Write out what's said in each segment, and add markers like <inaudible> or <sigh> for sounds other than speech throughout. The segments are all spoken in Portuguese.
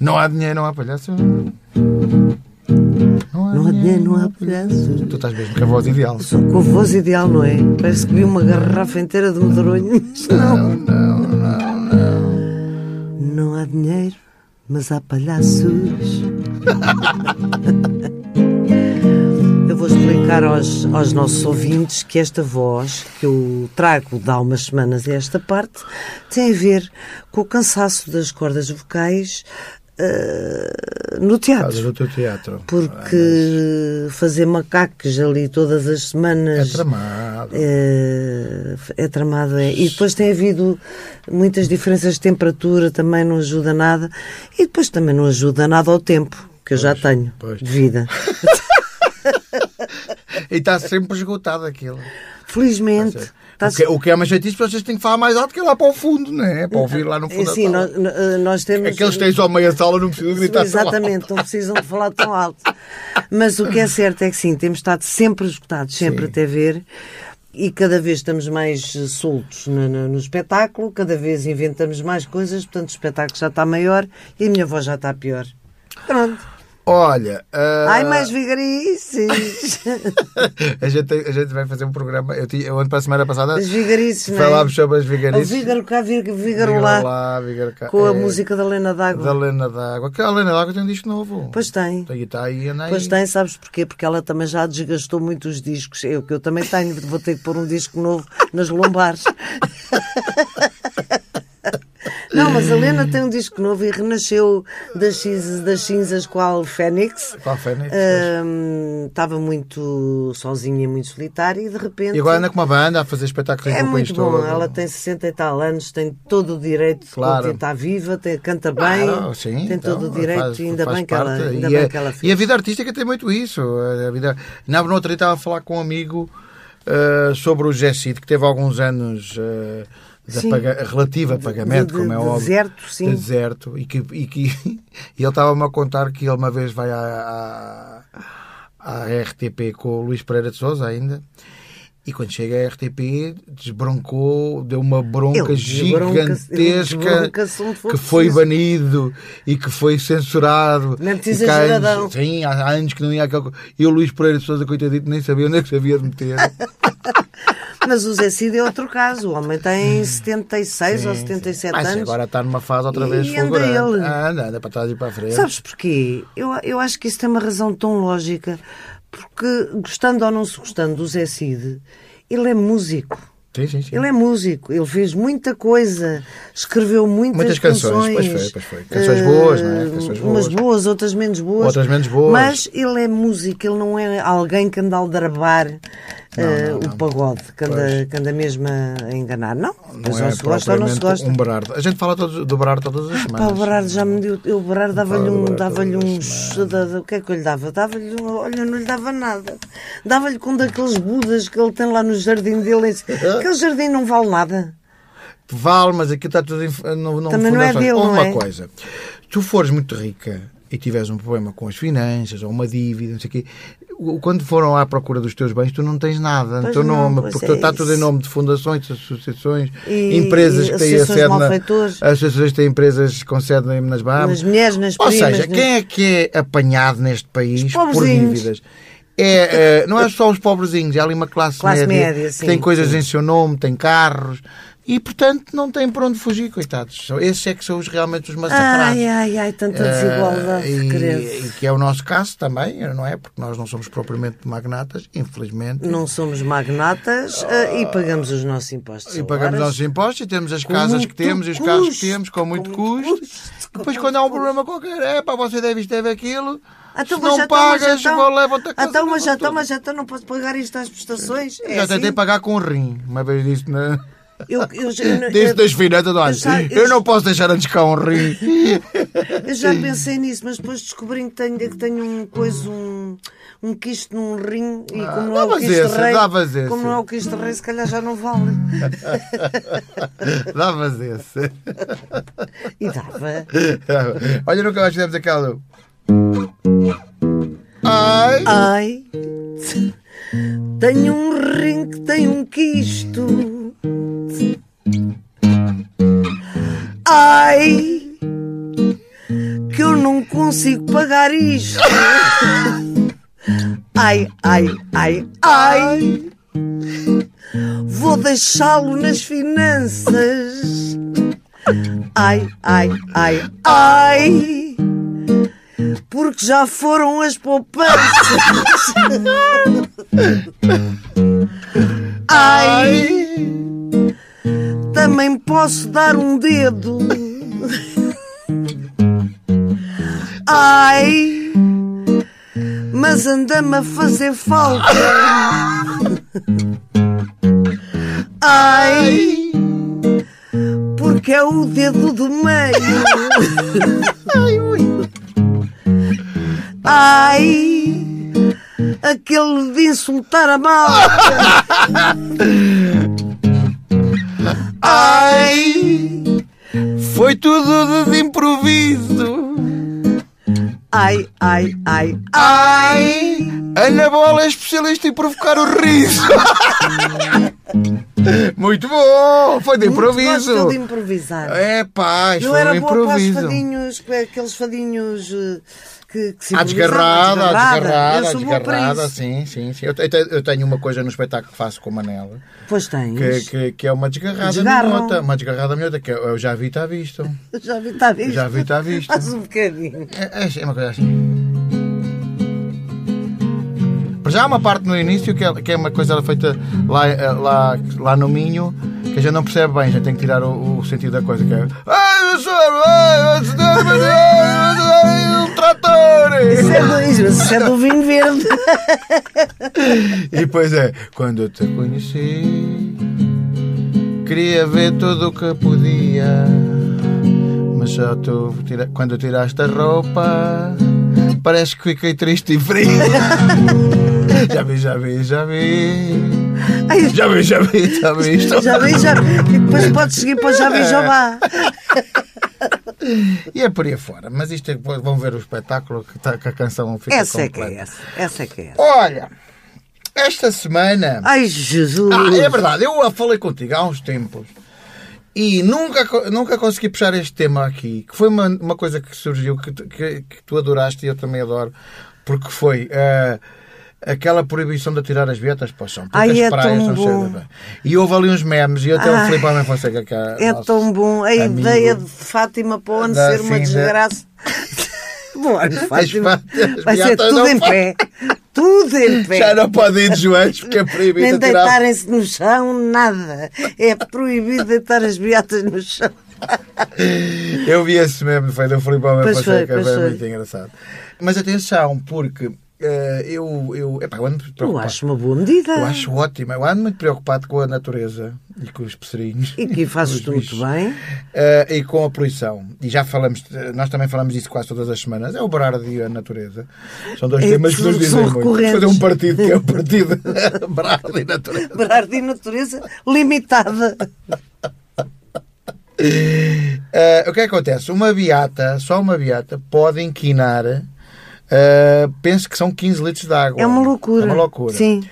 Não há dinheiro, não há palhaço. Não há dinheiro, não há palhaço. Tu estás mesmo com a voz ideal. Sou com a voz ideal, não é? Parece que vi uma garrafa inteira de medronho, mas não. Não, não, não, não. Não há dinheiro, mas há palhaços. <laughs> Explicar aos, aos nossos ouvintes que esta voz que eu trago de há umas semanas a esta parte tem a ver com o cansaço das cordas vocais eh, no teatro. Fazes o teu teatro. Porque fazer macacos ali todas as É semanas tramado. é, é tramado. É. E depois tem havido muitas diferenças de temperatura, também não ajuda nada. E depois também não ajuda nada ao tempo, que eu já tenho pois. de vida. <laughs> E está sempre esgotado aquilo. Felizmente. está O que, o que é uma chatice, vocês têm que falar mais alto que é lá para o fundo, não é? Para ouvir lá no fundo da Sim, sala. nós, nós temos. Aqueles que têm só meia sala não precisam gritar tão alto. Exatamente, não precisam de falar tão alto. Mas o que é certo é que sim, temos estado sempre esgotados, sempre Sim. até ver. E cada vez estamos mais eh, soltos no, no- no espetáculo, cada vez inventamos mais coisas, portanto o espetáculo já está maior e a minha voz já está pior. Pronto. Olha, ah, Ai, mais vigarices! <laughs> a, gente, a gente vai fazer um programa. Eu, tinha, eu ano para a semana passada As vigarices, é? falámos sobre as vigarices. vígaro cá, Vígaro lá, lá, vígaro cá. com a É, música da Lena D'Água. Da Lena d'Água. Que a Lena d'Água tem um disco novo. Pois tem. Tem está aí, anda aí. Pois tem, sabes porquê? Porque ela também já desgastou muito os discos. Eu que eu também tenho, vou ter que pôr um disco novo nas lombares. <laughs> Não, mas a Lena tem um disco novo e renasceu das cinzas, das cinzas qual Fênix. Qual Fênix, Ahm, Estava muito sozinha, muito solitária e de repente. E agora anda com uma banda a fazer espetáculos É muito bom, todo. ela tem 60 e tal anos, tem todo o direito de Claro. continuar estar viva, tem, canta bem, Claro, sim, tem então, todo o direito faz- e ainda, faz bem que, ela, ainda e bem a, que ela fez. E a vida artística tem muito isso. A vida... Na dia estava a falar com um amigo ah, sobre o Gessid, que teve alguns anos ah, de Sim. apaga- relativo a pagamento, de- como é de óbvio. deserto, sim. De deserto. E, que, e, que, <laughs> e ele estava-me a contar que ele uma vez vai à, à, à RTP com o Luís Pereira de Souza ainda. E quando chega à RTP, desbroncou, deu uma bronca Ele gigantesca que foi preciso. banido e que foi censurado. Não é muito E que há anos-. Sim, há anos que não ia aquele. co- E o Luís Pereira de Souza, coitadito, nem sabia onde é que se havia de meter. <laughs> Mas o Zé Cid é outro caso. O homem tem 76 ou 77 Mas anos. agora está numa fase outra E vez fulgurante. ele. Ah, Anda, anda para trás e para a frente. Sabes porquê? Eu, eu acho que isso tem uma razão tão lógica. Porque, gostando ou não se gostando do Zé Cid, ele é músico. Sim, sim, sim. Ele é músico, ele fez muita coisa, escreveu muitas, Muitas canções, pois foi, pois foi. Canções boas, não é? Eh, Canções Umas boas. boas, outras menos boas. Outras menos boas. Mas ele é músico, ele não é alguém que anda a aldrabar eh, não, o não. pagode, que anda, que anda mesmo a enganar. Não, Não é se gosta ou não se gosta. um Berardo. A gente fala todos, do Berardo todas as Pá, semanas. o Berardo já me deu. Eu, o Berardo dava-lhe um. Todas uns. o que é que eu lhe dava? Dava-lhe. um- Olha, não lhe dava nada. Dava-lhe com daqueles budas que ele tem lá no jardim dele. <laughs> Aquele jardim não vale nada. Vale, mas aquilo está tudo não, não Também não é dele, não uma é? coisa. Tu fores muito rica e tiveres um problema com as finanças ou uma dívida, não sei o quê, quando foram à procura dos teus bens, tu não tens nada no teu não, nome, porque é está tudo em nome de fundações, associações, E- empresas e que têm sede na, associações têm empresas com sede nas Bahamas. Nas mulheres, nas Ou primas. seja, quem é que é apanhado neste país por dívidas? É, eh, não é só os pobrezinhos, é ali uma classe, Classe média, média, que sim, tem coisas sim. em seu nome, tem carros e, portanto, não tem por onde fugir, coitados. Esses é que são os, realmente os massacrados. Ai, ai, ai, tanta desigualdade, Eh, credo. e, e que é o nosso caso também, não é? Porque nós não somos propriamente magnatas, infelizmente. Não somos magnatas eh, e pagamos os nossos impostos. E pagamos Agora, nossos impostos e temos as Com casas que temos e os carros que custo, temos com muito com muito custo. custo, Depois, quando há um problema qualquer, é pá, você deve isto, deve aquilo. Então, Se não então, pagas, já vou então- levar-te a casa. Então, mas já então, mas já então não posso pagar isto às prestações? É Já tentei assim? pagar com um rim. Uma vez disse na. Eu, eu, eu, Disse das finanças, olha, já- eu não posso deixar antes cá um rim. eu já pensei nisso, mas depois descobri que tenho, que tenho um coisa, um, um quisto num rim e como não é o quisto esse, rei, davas esse. como não é o quisto rei, se calhar já não vale. Davas esse. E dava. Olha, nunca mais fizemos aquela. Ai! Ai, tenho um rim que tem um quisto. Consigo pagar isto. <laughs> Ai, ai, ai, ai. Vou deixá-lo nas finanças. Ai, ai, ai, ai. Porque já foram as poupanças. <laughs> Ai, também posso dar um dedo. Ai, mas anda-me a fazer falta. Ai, porque é o dedo do meio. Ai, aquele de insultar a malta. Ai! Foi tudo de improviso. Ai, ai, ai, Ai! Ana Bola é especialista em provocar o riso. <laughs> Muito bom! Foi de Muito improviso. gosto de improvisar. É pá, Não foi um era boa para os improviso. fadinhos, aqueles fadinhos eh, que, que À desgarrada, improvisavam, desgarrada, para desgarrada, sim, sim, sim. Eu, eu tenho uma coisa no espetáculo que faço com o Manela, Pois tens. que, que, que é uma desgarrada Desgarram. minhota, uma desgarrada minhota, que eu já vi, está <laughs> visto. Já vi, está visto. Já vi, está visto. Faz um bocadinho. É, é uma coisa assim. Já há uma parte no início que é, que é uma coisa feita lá, eh, lá, lá no Minho que a gente não percebe bem, a gente tem que tirar o, o sentido da coisa que é. Trator! Isso é do, isso é do vinho verde. <laughs> E depois é, quando eu te conheci, queria ver tudo o que podia, mas só tu, tira- quando tiraste a roupa, parece que fiquei triste e frio. <laughs> já vi, já vi, já vi. Ai, Já vi, já vi, já vi já vi, já vi. E depois podes seguir para o já vi, já vá. <laughs> E é por aí fora. Mas isto é, vão ver o espetáculo que, tá- que a canção fica Essa é que completa. é essa. Essa é que é essa. Olha, esta semana. Ai, Jesus. Ah, é verdade, eu falei contigo há uns tempos e nunca, nunca consegui puxar este tema aqui, que foi uma, uma coisa que surgiu que, tu- que, que tu adoraste e eu também adoro, porque foi ah, aquela proibição de tirar as vietas para o chão. porque Ai, as é praias de bem. E houve ali uns memes, e até o Ai, Filipe Homem Fonseca, que é, É tão bom. A amigo. ideia de Fátima para ser uma desgraça. <laughs> Bom, Fátima, as vai ser tudo não em pé. Tudo em pé. Já não pode ir de joelhos porque é proibido Nem tirar. deitarem-se no chão, nada. É proibido deitar as beatas no chão. Eu vi esse meme, foi do Filipe Homem Fonseca, foi, foi muito engraçado. Mas atenção, porque eu, eu, epá, eu ando Eu acho uma boa medida. Eu acho ótimo. Eu ando muito preocupado com a natureza e com os passarinhos. E que fazes <laughs> os tu muito bem. Eh, e com a poluição. E já falamos, nós também falamos disso quase todas as semanas. É o Brardo e a natureza. São dois É, temas que nos dizem muito. Fazer um partido que é o <laughs> partido Brardo e natureza. Brardo e natureza limitada. Eh, o que é que acontece? Uma beata, só uma beata, pode inquinar, eh, penso que são 15 litros de água. É uma loucura. É uma loucura. Sim.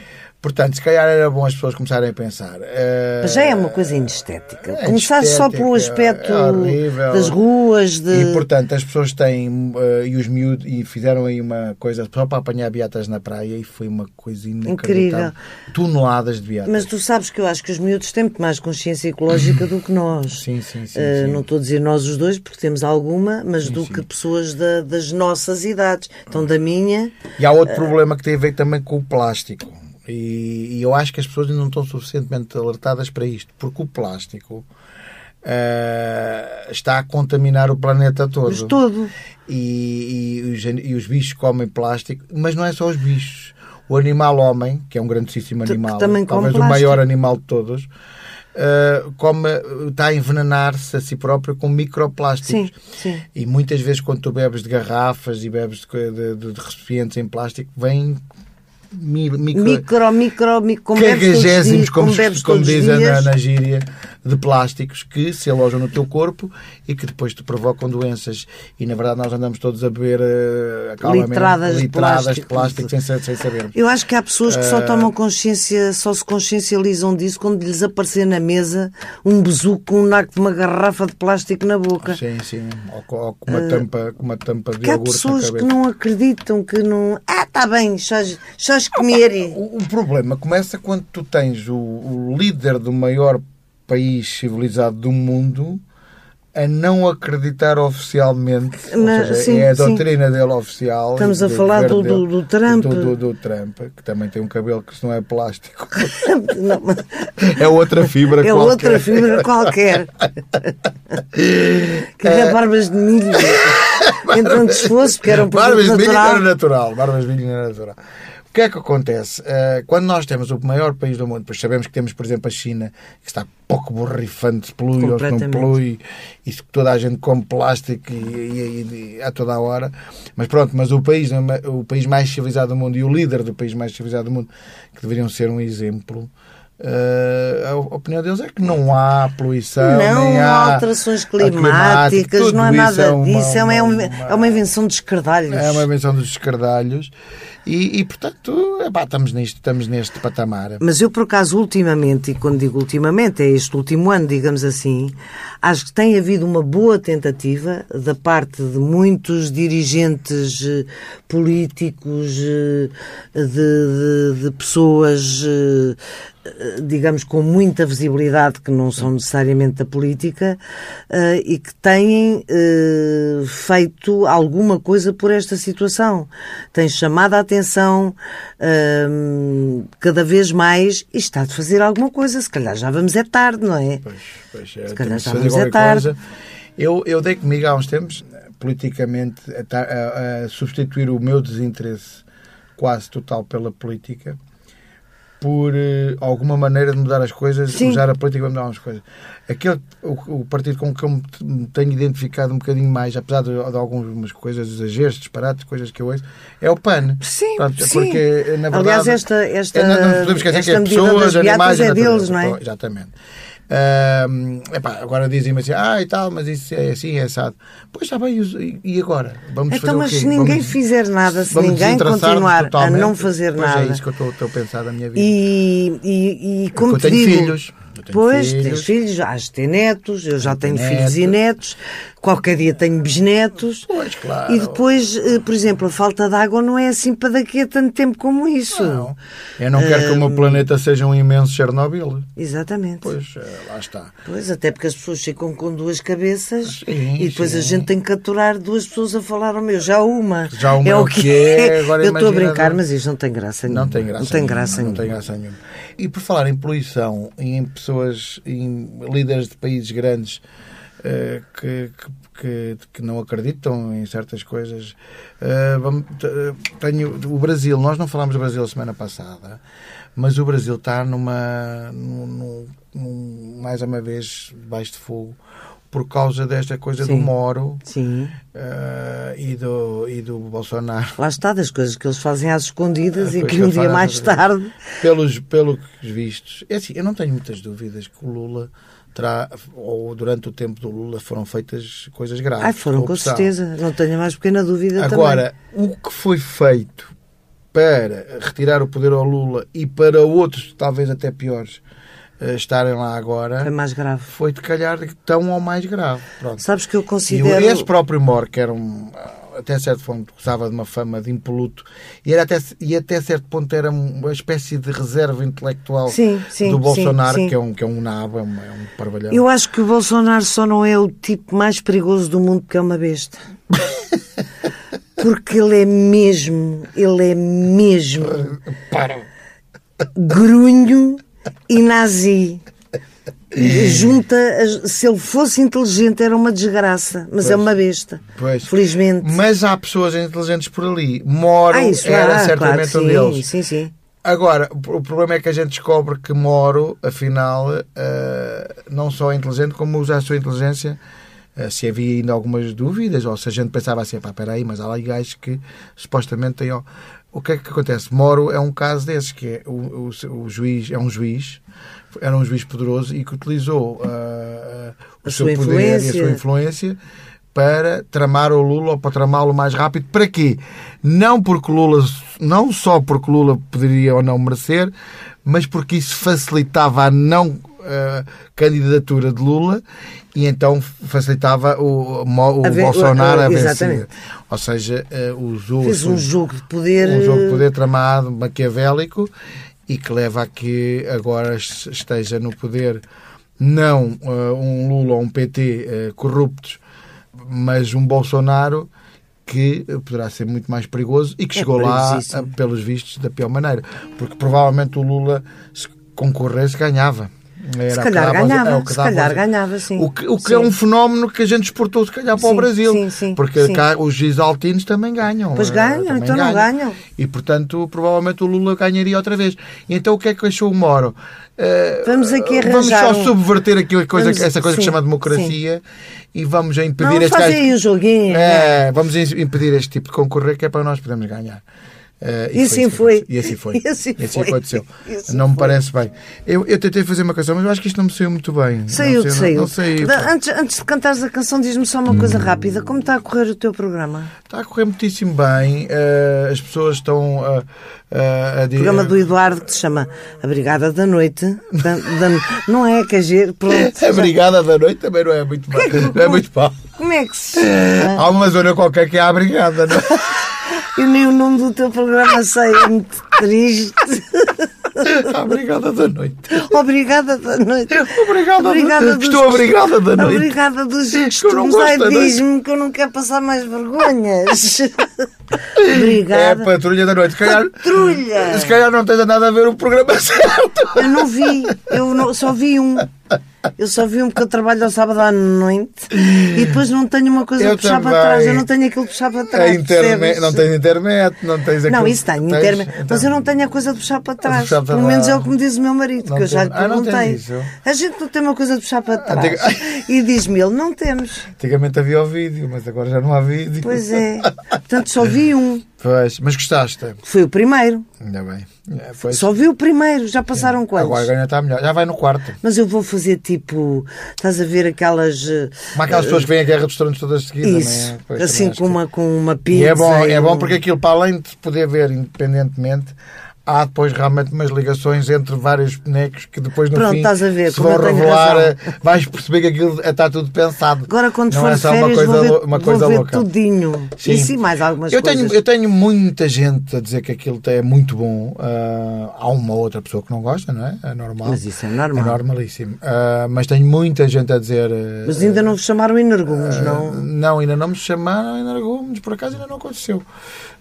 Portanto, se calhar era bom as pessoas começarem a pensar. eh, Mas já é uma coisa inestética. é Começar só pelo aspecto é das ruas, de. E portanto as pessoas têm eh, e os miúdos e fizeram aí uma coisa só para apanhar beatas na praia e foi uma coisa inacreditável. Toneladas de beatas. Mas tu sabes que eu acho que os miúdos têm muito mais consciência ecológica do que nós. Sim, sim, sim, Eh, sim. Não estou a dizer nós os dois, porque temos alguma, mas do que pessoas da- das nossas idades. Então, da minha, E há outro problema que tem a ver também com o plástico. E, e eu acho que as pessoas ainda não estão suficientemente alertadas para isto, porque o plástico eh, está a contaminar o planeta todo. mas todo. E, e os, e os bichos comem plástico, mas não é só os bichos. O animal homem, que é um grandíssimo animal, também talvez o maior animal de todos, eh, come, está a envenenar-se a si próprio com microplásticos. Sim, sim. E muitas vezes quando tu bebes de garrafas e bebes de, de- de- recipientes em plástico, vem micro, Micro, micro, micro. Como bebes todos dias, como, como dizem na, na gíria, de plásticos que se alojam no teu corpo e que depois te provocam doenças. E na verdade nós andamos todos a beber uh, litradas, de litradas plástico. de plástico sem, sem sabermos. Eu acho que há pessoas que só Uh, tomam consciência, só se consciencializam disso quando lhes aparecer na mesa um besuco com um naco de uma garrafa de plástico na boca. Sim, sim. Ou, com- ou com uma tampa, com uma tampa de Que há iogurte na pessoas que não acreditam, que não. Ah, está bem, só só comer. O, o problema começa quando tu tens o, o líder do maior país civilizado do mundo a não acreditar oficialmente, Na- seja, sim, é a sim. doutrina dele oficial. Estamos a falar do- do- do Trump. Do, do- do Trump, que também tem um cabelo que se não é plástico. <laughs> Não, mas é outra fibra <laughs> é qualquer. outra fibra qualquer. <laughs> que é barbas de milho. Então se fosse, porque era um produto Barbas de milho natural. era natural. Barbas de milho era natural. O que é que acontece? Eh, quando nós temos o maior país do mundo, pois sabemos que temos, por exemplo, a China, que está pouco borrifante, polui ou se não polui, isso que toda a gente come plástico e, e- e- a toda a hora. Mas pronto, mas o país, o país mais civilizado do mundo e o líder do país mais civilizado do mundo, que deveriam ser um exemplo, eh, a opinião deles é que não há poluição, Não há alterações climáticas, tudo não há nada é uma- disso. É uma, uma- é uma invenção de escardalhos. é uma invenção dos escardalhos e, e, portanto, epá, estamos, nisto, estamos neste patamar. Mas eu, por acaso, ultimamente, e quando digo ultimamente, é este último ano, digamos assim, acho que tem havido uma boa tentativa da parte de muitos dirigentes eh, políticos, eh, de, de- de pessoas, eh, digamos, com muita visibilidade, que não são necessariamente da política, e que têm feito alguma coisa por esta situação. Têm chamado a atenção hum, cada vez mais e está de fazer alguma coisa. Se calhar já vamos é tarde, não é? Pois, pois, é, calhar temos de já vamos é tarde. coisa. Eu, eu dei comigo há uns tempos, politicamente, a, a- a substituir o meu desinteresse quase total pela política por eh, alguma maneira de mudar as coisas, Sim. usar a política para mudar as coisas. Aquele, o, o partido com que eu me tenho identificado um bocadinho mais, apesar de, de algumas coisas, exageros, disparates, coisas que eu ouço, é o PAN. Sim, Pronto, sim. Porque, na verdade, Aliás, esta, esta, é, não, não podemos esquecer que é pessoas, beatas animais é deles, não é? Exatamente. Ahm, epá, agora dizem-me assim, ah e tal, mas isso é assim, é assado. Pois está bem, e agora? Vamos fazer Então, o mas quê? se ninguém Vamos- fizer nada, se ninguém continuar a totalmente? não fazer Pois nada. é isso que eu estou, estou a pensar da minha vida. E, e, e como eu te tenho digo, filhos. Eu tenho pois, filhos. tens filhos, has de ter netos, eu já tenho ter filhos e netos. Qualquer dia tenho bisnetos. Pois, claro. E depois, eh, por exemplo, a falta de água não é assim para daqui a tanto tempo como isso. Não. Eu não quero que o meu planeta seja um imenso Chernobyl. Exatamente. Pois, eh, lá está. Pois, até porque as pessoas ficam com duas cabeças Sim, e depois a sim. gente tem que aturar duas pessoas a falar ao meu. Já uma. Já uma é é o que é, agora Eu estou a brincar, mas isto não tem graça nenhuma. Não tem graça Não tem nenhuma, graça não nenhuma. tem graça nenhuma. E por falar em poluição e em pessoas, em líderes de países grandes eh, que, que, que, que não acreditam em certas coisas, eh, vamos- t- tenho o Brasil, nós não falámos do Brasil a semana passada, mas o Brasil está numa, num, num- mais uma vez debaixo de fogo por causa desta coisa do Sim. Moro Sim. eh, e, do, e do Bolsonaro. Lá está, das coisas que eles fazem às escondidas e que que um dia mais tarde. pelos, pelos vistos. É assim, eu não tenho muitas dúvidas que o Lula terá, ou durante o tempo do Lula foram feitas coisas graves. Ai, foram com certeza. Não tenho mais pequena dúvida Agora, o que foi feito para retirar o poder ao Lula e para outros, talvez até piores, eh, estarem lá também. agora, Foi mais grave. foi de calhar tão ou mais grave. Pronto. Sabes que eu E considero. esse próprio Moro, que era um, até certo ponto, gozava de uma fama de impoluto, e, era até, e até certo ponto era uma espécie de reserva intelectual Sim, sim, do Bolsonaro, sim. Que, é um, que é um nabo, é um, é um parvalhão. Eu acho que o Bolsonaro só não é o tipo mais perigoso do mundo porque é uma besta. <laughs> Porque ele é mesmo, ele é mesmo Para! grunho e nazi. Junta, as- se ele fosse inteligente era uma desgraça, mas é uma besta. Pois. Felizmente. Mas há pessoas inteligentes por ali. Moro Ah, era há, claro certamente que um sim, deles. sim, sim. Agora, o problema é que a gente descobre que Moro, afinal, eh, não só é inteligente, como usa a sua inteligência. eh, se havia ainda algumas dúvidas, ou se a gente pensava assim, pá, espera aí, mas há lá gajos que supostamente têm. o que é que acontece? Moro é um caso desses, que é o, o, o juiz, é um juiz, era um juiz poderoso e que utilizou uh, o A seu poder e a influência. sua influência para tramar o Lula ou para tramá-lo mais rápido. Para quê? Não porque Lula, não só porque Lula poderia ou não merecer, mas porque isso facilitava a não eh, candidatura de Lula e então facilitava o, o A ve- Bolsonaro a o- vencer. exatamente. Ou seja, eh, usou a Fez um jogo de poder. um jogo de poder tramado, maquiavélico e que leva a que agora esteja no poder não eh, um Lula ou um PT eh, corruptos, mas um Bolsonaro que eh, poderá ser muito mais perigoso e que É chegou lá, pelos vistos, da pior maneira. Porque provavelmente o Lula, se concorresse, ganhava. Era Se o calhar dava- é ganhava, o que se calhar ganhava, sim. O que, o que Sim. é um fenómeno que a gente exportou, se calhar, para o Sim, Brasil. sim, sim, porque sim. cá os gisaltinos também ganham. Pois eh, ganham, também então não ganham. E, portanto, provavelmente o Lula ganharia outra vez. E então, o que é que achou o Moro? Eh, Vamos aqui Vamos arranjar só um- subverter aquilo, coisa, Vamos- essa coisa que se chama democracia e vamos impedir Não, este gajo- aí o joguinho. É, vamos im- impedir este tipo de concorrer que é para nós podermos ganhar. Eh, E assim isso que foi. aconteceu. E assim foi. <laughs> E assim foi. aconteceu. <laughs> E assim não me foi. parece bem. Eu, eu tentei fazer uma canção, mas eu acho que isto não me saiu muito bem. Saiu, não, saiu. Não, não saiu. Antes, antes de cantares a canção, diz-me só uma coisa rápida. Como está a correr o teu programa? Está a correr muitíssimo bem. eh, as pessoas estão a, a, a O programa do Eduardo que se chama A Brigada da Noite. Da- da- <laughs> não é, quer dizer, pronto. A Brigada da Noite também não é muito mal. Não é muito mal. Como é que se chama? Há uma zona qualquer que é a Brigada, não é? Eu nem o nome do teu programa sei, é muito triste. <laughs> A Brigada da Noite. Obrigada da noite. Obrigada, Obrigada dos- Estou obrigada da noite. Obrigada dos costumes. Ai, diz-me que eu não quero passar mais vergonhas. <laughs> É a Obrigada. Patrulha da Noite. Calhar, Patrulha. se calhar não tem nada a ver o programa <laughs> certo. Eu não vi, eu não- só vi um. Eu só vi um porque eu trabalho ao sábado à noite e depois não tenho uma coisa Eu de puxar para trás. Eu não tenho aquilo de puxar para trás. percebes? não tens internet, não tens aquilo Não, isso tenho, tens, internet. então- Mas eu não tenho a coisa de puxar para trás. puxar para Pelo menos é o que me diz o meu marido, Não que eu já lhe Ah, perguntei. isso? A gente não tem uma coisa de puxar para trás. Antiga- E diz-me ele, não temos. Antigamente havia o vídeo, mas agora já não há vídeo. Pois <laughs> é. Portanto, só vi um. Pois, mas gostaste? Foi o primeiro. Ainda bem. É. Só vi o primeiro. Já passaram quantos? Agora ganha está melhor. Já vai no quarto. Mas eu vou fazer tipo. Estás a ver aquelas. eh, Como aquelas pessoas que vêm a guerra dos tronos todas de seguida, Isso. não é? Pois, assim com que- uma, com uma pizza. E é bom, é bom porque aquilo, para além de poder ver independentemente, há depois realmente umas ligações entre vários bonecos que depois no Pronto, fim estás a ver, se vão revelar, eh, vais perceber que aquilo está tudo pensado. Agora, quando não for é só férias, uma coisa, vou ver, uma coisa vou ver louca. tudinho. Sim. E sim, mais algumas Eu coisas. tenho, eu tenho muita gente a dizer que aquilo é muito bom. Ah, há uma outra pessoa que não gosta, não é? É normal. Mas isso é normal. É normalíssimo. Ah, mas tenho muita gente a dizer. ah, Mas ainda não vos chamaram energúmeos, ah, não? Não, ainda não me chamaram em Argumos, por acaso ainda não aconteceu.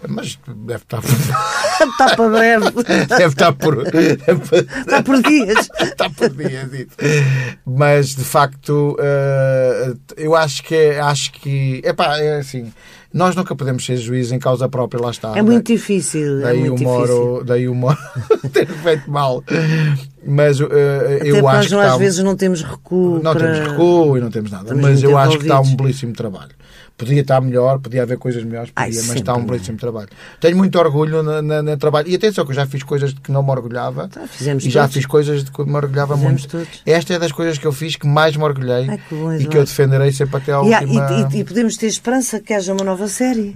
Mas deve estar. <laughs> Está para breve. deve estar por. Está por dias. Está por dias isso. Mas de facto, eh, eu acho que é- acho que epá, é assim. Nós nunca podemos ser juízes em causa própria, lá está. É muito difícil. É Daí muito o difícil. Moro, daí o Moro <laughs> ter feito mal. Mas Até eu acho nós que às está, um- vezes não temos recuo. não para... temos recuo e não temos nada. Mas eu acho que está um belíssimo trabalho. Podia estar melhor, podia haver coisas melhores, Ai, podia, mas sempre, está um belíssimo trabalho. Tenho muito orgulho no, na- no trabalho. E atenção, que eu já fiz coisas de que não me orgulhava. Tá, fizemos e já todos. fiz coisas de que me orgulhava Fizemos muito. todos. Esta é das coisas que eu fiz que mais me orgulhei Ai, que bom, e que eu defenderei sempre até há- última. e- e- e podemos ter esperança que haja uma nova série.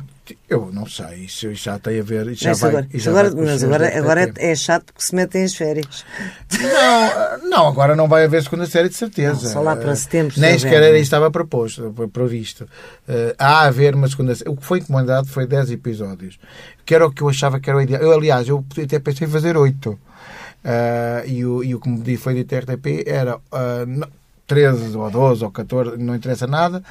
Eu não sei, isso, já tem a ver. Já Mas vai, agora, já agora, vai mas agora, agora é, chato porque se metem as férias. Não, não, agora não vai haver segunda série de certeza. Não, só lá para Eh, setembro, se Nem sequer era estava proposto, previsto. Eh, há a haver uma segunda série. O que foi encomendado foi 10 episódios. Que era o que eu achava que era o ideal. Eu, aliás, eu até pensei em fazer 8. e, o, e o que me foi dito RTP era não, 13 ou 12 ou 14, não interessa nada,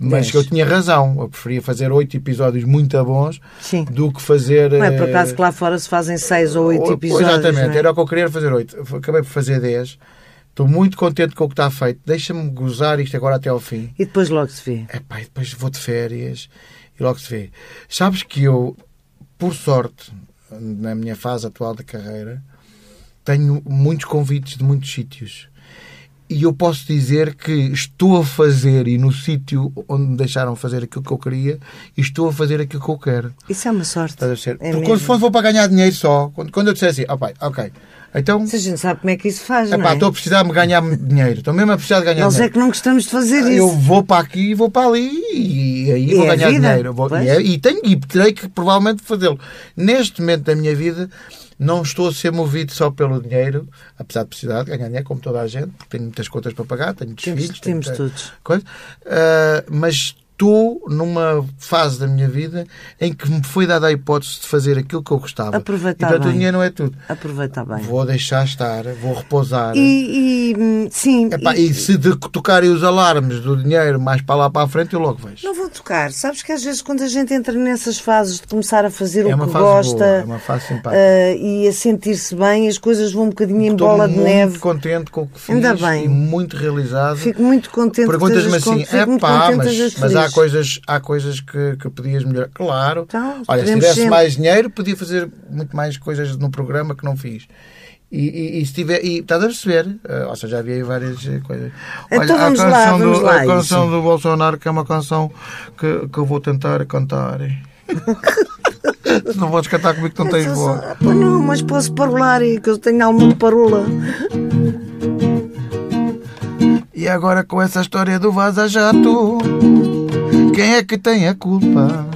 mas que eu tinha razão. Eu preferia fazer 8 episódios muito bons Sim. do que fazer. Não é por eh, acaso que lá fora se fazem seis ou oito o- episódios. Exatamente, é? era o que eu queria fazer 8. Acabei por fazer 10. Estou muito contente com o que está feito. Deixa-me gozar isto agora até ao fim. E depois logo se vê. Epá, e depois vou de férias e logo se vê. Sabes que eu, por sorte, na minha fase atual da carreira, tenho muitos convites de muitos sítios. E eu posso dizer que estou a fazer, e no sítio onde me deixaram fazer aquilo que eu queria, e estou a fazer aquilo que eu quero. Isso é uma sorte. Estás a ser? É Porque quando mesmo. se for para ganhar dinheiro só, quando, quando eu disser assim, oh, pai, ok, então Se a gente sabe como é que isso faz, não epá, é? estou a precisar de ganhar dinheiro, estou mesmo a precisar de ganhar Nós é dinheiro. que não gostamos de fazer Eu isso. vou para aqui e vou para ali e aí E vou é ganhar dinheiro. Vou- e, é- e tenho e terei que provavelmente fazê-lo. Neste momento da minha vida não estou a ser movido só pelo dinheiro, apesar de precisar de ganhar dinheiro, como toda a gente, porque tenho muitas contas para pagar, tenho muitos Temos- filhos, tenho temos muita todos. coisa. Ah, mas estou numa fase da minha vida em que me foi dada a hipótese de fazer aquilo que eu gostava. Aproveitar e portanto o dinheiro não é tudo. Aproveita bem. Vou deixar estar, vou repousar. E, e, hum, sim, Epá, e- e se de tocarem os alarmes do dinheiro mais para lá para a frente, eu logo vejo. não vou tocar. Sabes que às vezes quando a gente entra nessas fases de começar a fazer É o que gosta boa, é uma fase simpática. ah, e a sentir-se bem, as coisas vão um bocadinho em bola de muito neve. contente com o que fiz Ainda bem. e muito realizado. Fico muito contente que Perguntas-me assim, é muito pá, mas, mas há. Coisas, há coisas que, que podias melhorar. Claro. Então, Olha, se tivesse sempre. mais dinheiro, podia fazer muito mais coisas no programa que não fiz. E, e, e se tiver, e estás a perceber? Eh, ou seja, havia aí várias eh, coisas. Então a vamos lá, canção vamos do, lá, A canção do Bolsonaro, que é uma canção que, que eu vou tentar cantar. <laughs> Não podes cantar comigo, que não tens Mas, voz. ah, pá, não, mas posso parolar e que eu tenho alguma parola. E agora com essa história do Vaza Jato, quem é que tem a culpa?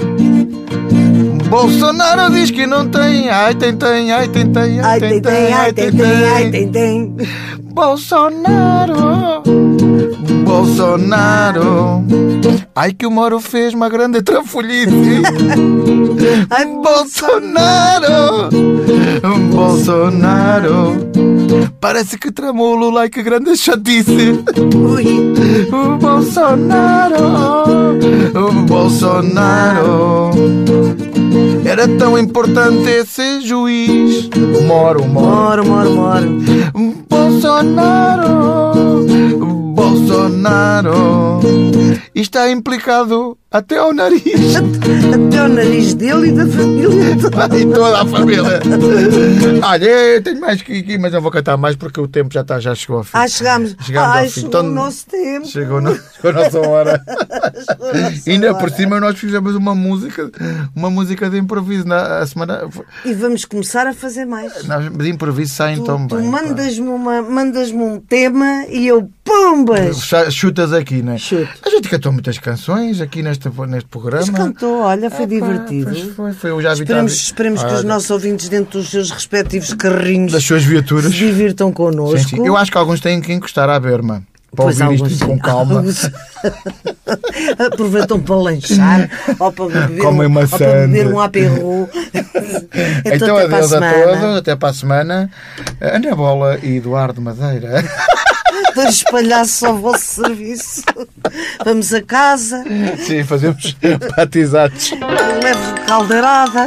Bolsonaro diz que não tem, ai tem, tem, ai tem, tem, Ai, tem, tem, ai, tem, tem, ai, tem, tem. Bolsonaro, Bolsonaro, ai que o Moro fez uma grande trafolhice. <laughs> Ai, Bolsonaro, Bolsonaro, parece que tramou o Lula, ai que grande chatice. ui. O Bolsonaro, o Bolsonaro. Era tão importante esse juiz. Moro, moro. Moro, moro, moro. Bolsonaro, Bolsonaro. Está implicado até ao nariz. <laughs> Até o nariz dele e da família <laughs> toda. E toda a família. Olha, eu tenho mais que aqui, mas não vou cantar mais porque o tempo já, está, já chegou ao fim. Ah, chegámos. Chegámos Ai, ao fim. chegou Então- o nosso tempo. Chegou, no, chegou a nossa hora. <laughs> Nossa Ainda por cima nós fizemos uma música, uma música de improviso na semana. E vamos começar a fazer mais. Nós de improviso saem Tu, tão tu bem. pá. mandas-me mandas-me um tema e eu Chutas aqui, né? Chuto. A gente cantou muitas canções aqui neste, neste programa. Mas cantou, olha, foi Epá, divertido. pois Foi, foi, eu já Esperemos, esperemos que os nossos ouvintes, dentro dos seus respectivos carrinhos, Das suas se viaturas. divirtam connosco. Sim, sim. Eu acho que alguns têm que encostar à berma. Para Pois ouvir alguns isto com calma. Alguns <laughs> Aproveitam para lanchar ou para beber, <laughs> Comem um, uma ou para beber um aperro. <laughs> Então, até para adeus a semana. todos, até para a semana. Ana Bola e Eduardo Madeira. Dois espalhaços ao vosso serviço. Vamos a casa, Sim, fazemos <laughs> batizados. levo caldeirada.